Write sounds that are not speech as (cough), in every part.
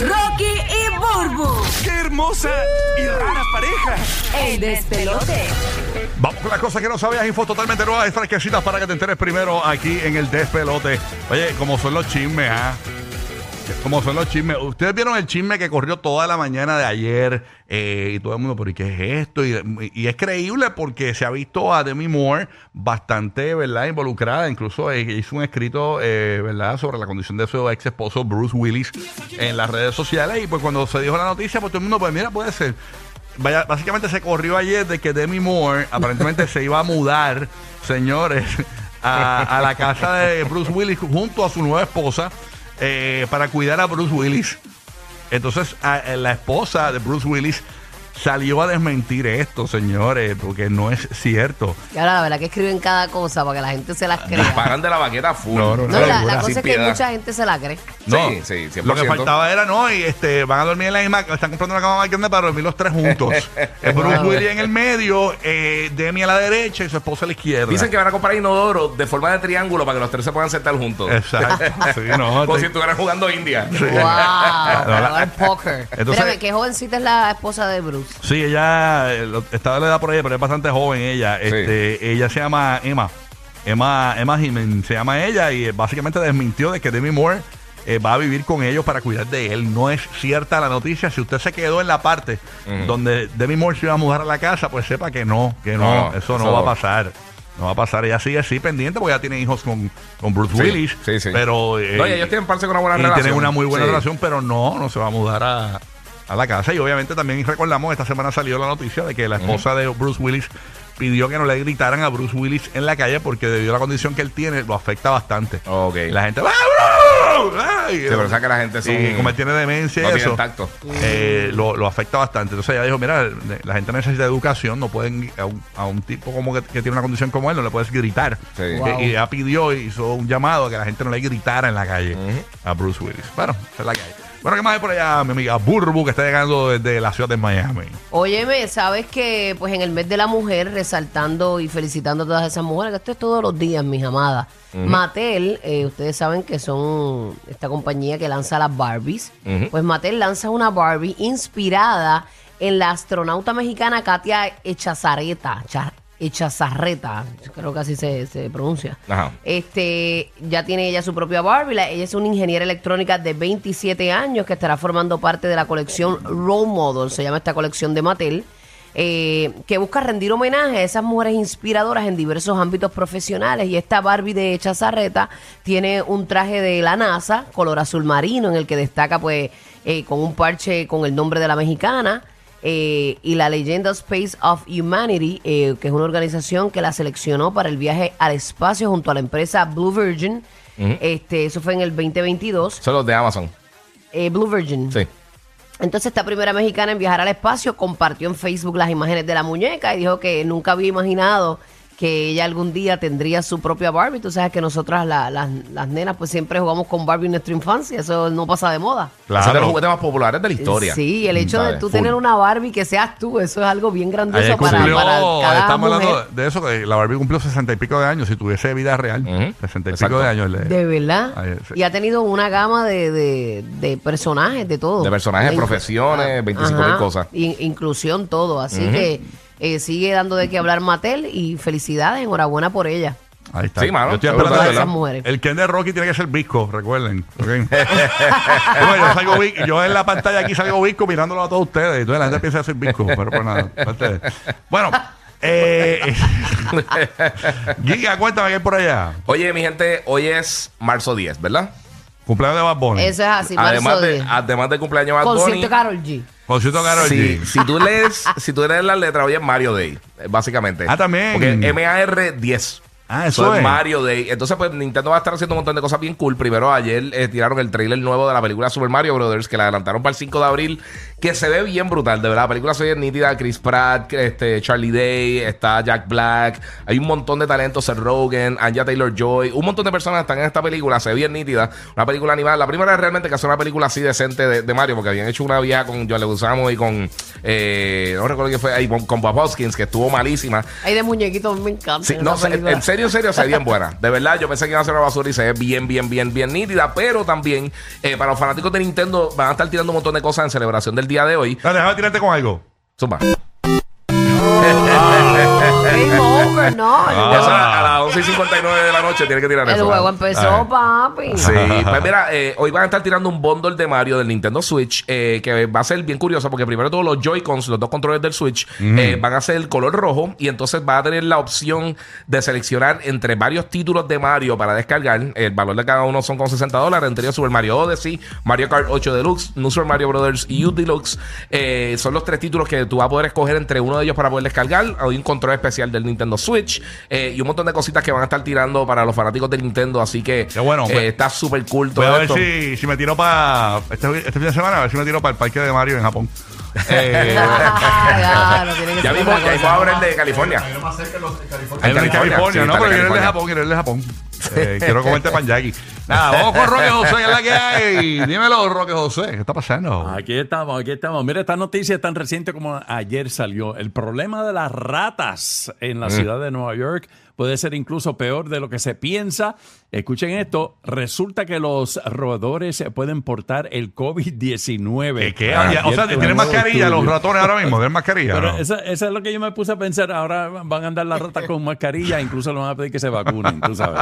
Rocky y Burbu. ¡Qué hermosa y rara pareja! El despelote. Vamos con las cosas que no sabías, info totalmente nuevas fresquecitas para que te enteres primero aquí en el despelote. Oye, como son los chismes, ¿ah? Como son los chismes. Ustedes vieron el chisme que corrió toda la mañana de ayer eh, y todo el mundo, pero ¿y qué es esto? Y, es creíble porque se ha visto a Demi Moore bastante, ¿verdad? Involucrada. Incluso eh, hizo un escrito, eh, ¿verdad? Sobre la condición de su ex esposo Bruce Willis en las redes sociales. Y pues cuando se dijo la noticia, pues todo el mundo, pues mira, puede ser. Básicamente se corrió ayer de que Demi Moore aparentemente se iba a mudar, señores, a la casa de Bruce Willis junto a su nueva esposa eh, para cuidar a Bruce Willis. Entonces, a- la esposa de Bruce Willis salió a desmentir esto, señores, porque no es cierto. Y ahora la verdad que escriben cada cosa para que la gente se las crea. Disparan de la baqueta full. No, no, No, la, la Sin cosa es que piedad. mucha gente se la cree. No, Sí, sí, 100%. lo que faltaba era, no, y este, van a dormir en la misma, están comprando una cama más grande para dormir los tres juntos. (laughs) Eh, Bruce Willis en el medio, eh, Demi a la derecha y su esposa a la izquierda. Dicen que van a comprar inodoro de forma de triángulo para que los tres se puedan sentar juntos. Exacto, (laughs) sí, no, Como te- si estuvieran jugando India. ¡Wow! (laughs) Para jugar póker. Entonces- Espérame, ¿qué jovencita es la esposa de Bruce? Sí, ella eh, estaba de la edad por ella, pero es bastante joven ella. Este, ella se llama Emma. Emma, Emma Jimen se llama ella y eh, básicamente desmintió de que Demi Moore eh, va a vivir con ellos para cuidar de él. No es cierta la noticia. Si usted se quedó en la parte donde Demi Moore se iba a mudar a la casa, pues sepa que no, que no, No, eso no eso va a pasar. No va a pasar. Ella sigue así pendiente porque ya tiene hijos con, con Bruce Sí, Willis. sí, sí. Pero eh, No, ellos tienen parece que una buena y relación. tienen una muy buena relación, pero no, no se va a mudar a, a la casa. Y obviamente también recordamos, esta semana salió la noticia de que la esposa de Bruce Willis pidió que no le gritaran a Bruce Willis en la calle porque debido a la condición que él tiene, lo afecta bastante. Ok. La gente, ¡Ah, Bruce! Ay, Sí, pero o sea que la gente son- Y como él tiene demencia no y eso, tacto. eh, lo, lo afecta bastante. Entonces ella dijo, mira, la gente necesita educación, no pueden a un, a un tipo como que, que tiene una condición como él, no le puedes gritar. Sí. Wow. Y ella pidió, hizo un llamado a que la gente no le gritara en la calle a Bruce Willis. Bueno, esa es la hay. Bueno, ¿qué más hay por allá, mi amiga Burbu, que está llegando desde la ciudad de Miami? Óyeme, sabes que pues en el mes de la mujer, resaltando y felicitando a todas esas mujeres, que esto es todos los días, mis amadas. Mattel, eh, ustedes saben que son esta compañía que lanza las Barbies. Pues Mattel lanza una Barbie inspirada en la astronauta mexicana Katia Echazareta. Cha- Echazarreta, creo que así se, se pronuncia. Ajá. Este, ya tiene ella su propia Barbie. La- ella es una ingeniera electrónica de 27 años que estará formando parte de la colección Role Model, se llama esta colección de Mattel, eh, que busca rendir homenaje a esas mujeres inspiradoras en diversos ámbitos profesionales. Y esta Barbie de Chazarreta tiene un traje de la NASA, color azul marino, en el que destaca pues eh, con un parche con el nombre de la mexicana. Eh, y la leyenda Space of Humanity, eh, que es una organización que la seleccionó para el viaje al espacio junto a la empresa Blue Virgin. este, eso fue en el 2022. Son los de Amazon. Eh, Blue Virgin. Sí. Entonces esta primera mexicana en viajar al espacio compartió en Facebook las imágenes de la muñeca y dijo que nunca había imaginado que ella algún día tendría su propia Barbie. Tú sabes que nosotras la- las, las nenas pues siempre jugamos con Barbie en nuestra infancia, eso no pasa de moda. Ese es de los juguetes más populares de la historia. Sí, el hecho de ¿Sabes? tú Full. tener una Barbie que seas tú, eso es algo bien grandioso Ayer para, cumplió, para cada estamos mujer. hablando de eso, que la Barbie cumplió sesenta y pico de años. Si tuviese vida real, Ujú, sesenta y exacto. pico de años. le- De verdad. Ayer, sí. Y ha tenido una gama de, de, de personajes, de todo. De personajes, In- profesiones, 25 mil Ajá. cosas. In- inclusión, todo. Así que eh, sigue dando de qué hablar Mattel y felicidades, enhorabuena por ella. Ahí está. Sí, mano, Yo estoy esperando de el- esas mujeres. El Ken de Rocky tiene que ser visco, recuerden. ¿ok? (laughs) Bueno, yo, salgo vi- yo en la pantalla aquí salgo visco mirándolo a todos ustedes. Entonces la gente piensa que soy visco, pero pues nada. parte de- Bueno, eh, (laughs) Giga, cuéntame qué hay por allá. Oye, mi gente, hoy es marzo 10, ¿verdad? Cumpleaños de Bad Bunny. Eso es así, además, marzo de, 10. además del cumpleaños de Bad Bunny. Concierto Carol G. Concierto Karol Si, G. si tú lees, si tú lees la letra, hoy es Mario Day, básicamente. Ah, también. Porque M-A-R 10. Ah, eso es. Mario Day. Entonces, pues Nintendo va a estar haciendo un montón de cosas bien cool. Primero, ayer eh, tiraron el trailer nuevo de la película Super Mario Brothers, que la adelantaron para el 5 de abril, que se ve bien brutal, de verdad. La película se ve nítida. Chris Pratt, este, Charlie Day, está Jack Black. Hay un montón de talentos. Seth Rogen, Anya Taylor Joy. Un montón de personas están en esta película. Se ve bien nítida. Una película animada. La primera es realmente que hace una película así decente de, de Mario, porque habían hecho una vieja con John Leguizamo y con. Eh, no recuerdo quién fue. Ahí, con, con Bob Hoskins, que estuvo malísima. Hay de muñequitos, me encanta. Sí, no, sé, serio, en serio, se ve bien buena. De verdad, yo pensé que iba a ser una basura y se ve bien, bien, bien, bien nítida. Pero también, eh, para los fanáticos de Nintendo, van a estar tirando un montón de cosas en celebración del día de hoy. Dale, déjame tirarte con algo. Zumba. El Ah. juego- Eso a, las 11 y 59 de la noche tiene que tirar El eso. juego ¿verdad? empezó, papi. Sí, pues mira, eh, hoy van a estar tirando un bundle de Mario del Nintendo Switch eh, que va a ser bien curioso porque primero todos los Joy-Cons, los dos controles del Switch, eh, van a ser el color rojo y entonces va a tener la opción de seleccionar entre varios títulos de Mario para descargar. El valor de cada uno son con 60 dólares, entre ellos Super Mario Odyssey, Mario Kart 8 Deluxe, New Super Mario Brothers y U Deluxe. Eh, son los tres títulos que tú vas a poder escoger entre uno de ellos para poder descargar. Hay un control especial del Nintendo Switch eh, y un montón de cositas que van a estar tirando para los fanáticos de Nintendo. Así que Qué bueno, eh, pues. está súper cool Voy todo a ver esto. si, si me tiro para este, este fin de semana, a ver si me tiro para el parque de Mario en Japón. (laughs) Eh, Ah, no, que Ya vimos que ahí cosa. va a haber el de California. Hay uno En en California, California, sí, no, está pero quiero el de California. Japón, quiero el de Japón. Eh, quiero comerte (laughs) panjaki. Nada, vamos con Roque José, es la que hay. Dímelo, Roque José, ¿qué está pasando? Aquí estamos, aquí estamos. Mira, esta noticia es tan reciente como ayer salió. El problema de las ratas en la ciudad de Nueva York puede ser incluso peor de lo que se piensa. Escuchen esto, resulta que los roedores pueden portar el COVID-19. ¿Qué, qué? o sea, ¿tienen mascarilla los ratones ahora mismo? ¿Tienen mascarilla? Pero no? eso, eso es lo que yo me puse a pensar. Ahora van a andar las ratas con mascarilla, incluso le van a pedir que se vacunen, tú sabes.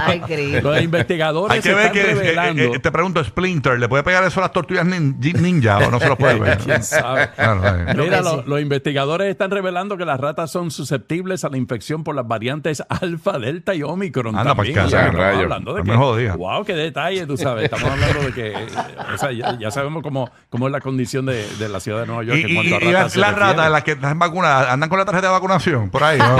Ay, Cristo. Los investigadores Hay que ver están que, revelando. eh, eh, te pregunto, Splinter, ¿le puede pegar eso a las tortugas nin- ninja o no se los puede pegar? (laughs) ¿Quién sabe? Claro, eh. Mira, lo- sí. los investigadores están revelando que las ratas son susceptibles a la infección por las variantes alfa, delta y omicron. Anda también. pa'l O sea, estamos rayo. hablando de No que, me wow, qué detalle, tú sabes. Estamos hablando de que, o sea, ya, ya sabemos cómo, cómo es la condición de, de la ciudad de Nueva York Y, en y- cuanto a y las, ratas, las que están vacunadas, andan con la tarjeta de vacunación por ahí, ¿no?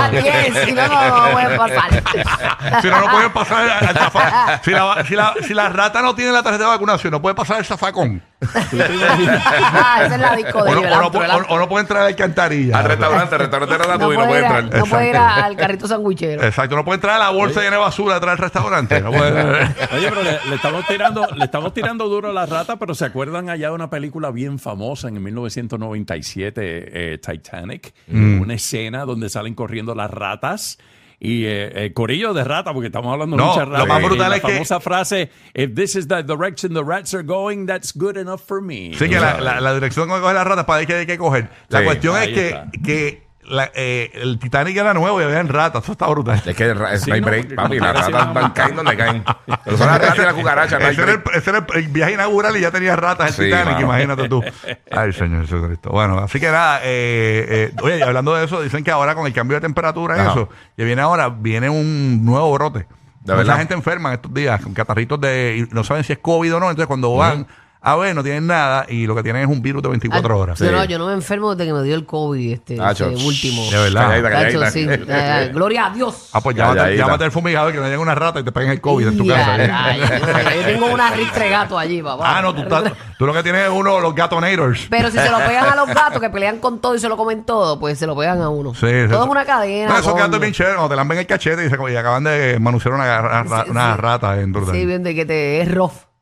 Si no, no, no puede pasar. (laughs) si no, no pueden pasar al, Si la, si, la, si la rata no tiene la tarjeta de vacunación, no puede pasar el zafacón. Ah, Esa es la disco O no, o o- puede entrar a la alcantarilla. Al restaurante, al restaurante No Ratatouille no puede puede ir, a- entrar. no puede ir a- al carrito sandwichero. Exacto, no puede entrar a la bolsa llena de basura detrás del restaurante. No puede- (laughs) Oye, pero le, le estamos tirando, le estamos tirando duro a las ratas, pero ¿se acuerdan allá de una película bien famosa en 1997, eh, Titanic? Una escena donde salen corriendo las ratas. Y eh, eh, corillo de rata, porque estamos hablando de No, muchas lo ratas. más Y brutal la es que- famosa frase, if this is the direction the rats are going, that's good enough for me. Sí, que la, la, la dirección que coge las ratas para ahí que hay que coger. La Sí, cuestión es que, que la- eh, el Titanic era nuevo y había ratas. Eso está brutal. Es que ra- Sí, no hay no, break, porque papi. Las ratas van caen donde caen. Pero son las ratas y las cucarachas, no hay ese, era break. el, ese era el- el viaje inaugural y ya tenía ratas el Sí, Titanic, mano. imagínate tú. Ay, Señor Jesucristo. Bueno, así que nada, eh, eh, oye, y hablando de eso, dicen que ahora con el cambio de temperatura y Ajá. eso, que viene ahora, viene un nuevo brote. Mucha verdad? gente enferma en estos días con catarritos de, y no saben si es COVID o no, entonces cuando van a ver no tienen nada y lo que tienen es un virus de 24 horas. Yo, no, yo no me enfermo desde que me dio el COVID, este, Ah, chos. último. De verdad. Calladita, sí. Eh, (laughs) gloria a Dios. Ah, pues Ya, llámate, llámate al fumigador que no llegue una rata y te peguen el COVID en tu Ya, casa. yo, yo tengo una ristre gato allí, papá. Ah, no, tú, estás- tú lo que tienes es uno, los gatonators. Pero si se lo pegan a los (laughs) gatos que pelean con todo y se lo comen todo, pues se lo pegan a uno. Sí, todo eso- es una cadena. No, esos coño. gatos bien chéveres, cuando te lamben el cachete y, se, y acaban de manusear una, ra- ra- Sí, una sí. rata dentro de Sí, bien de que te es rough.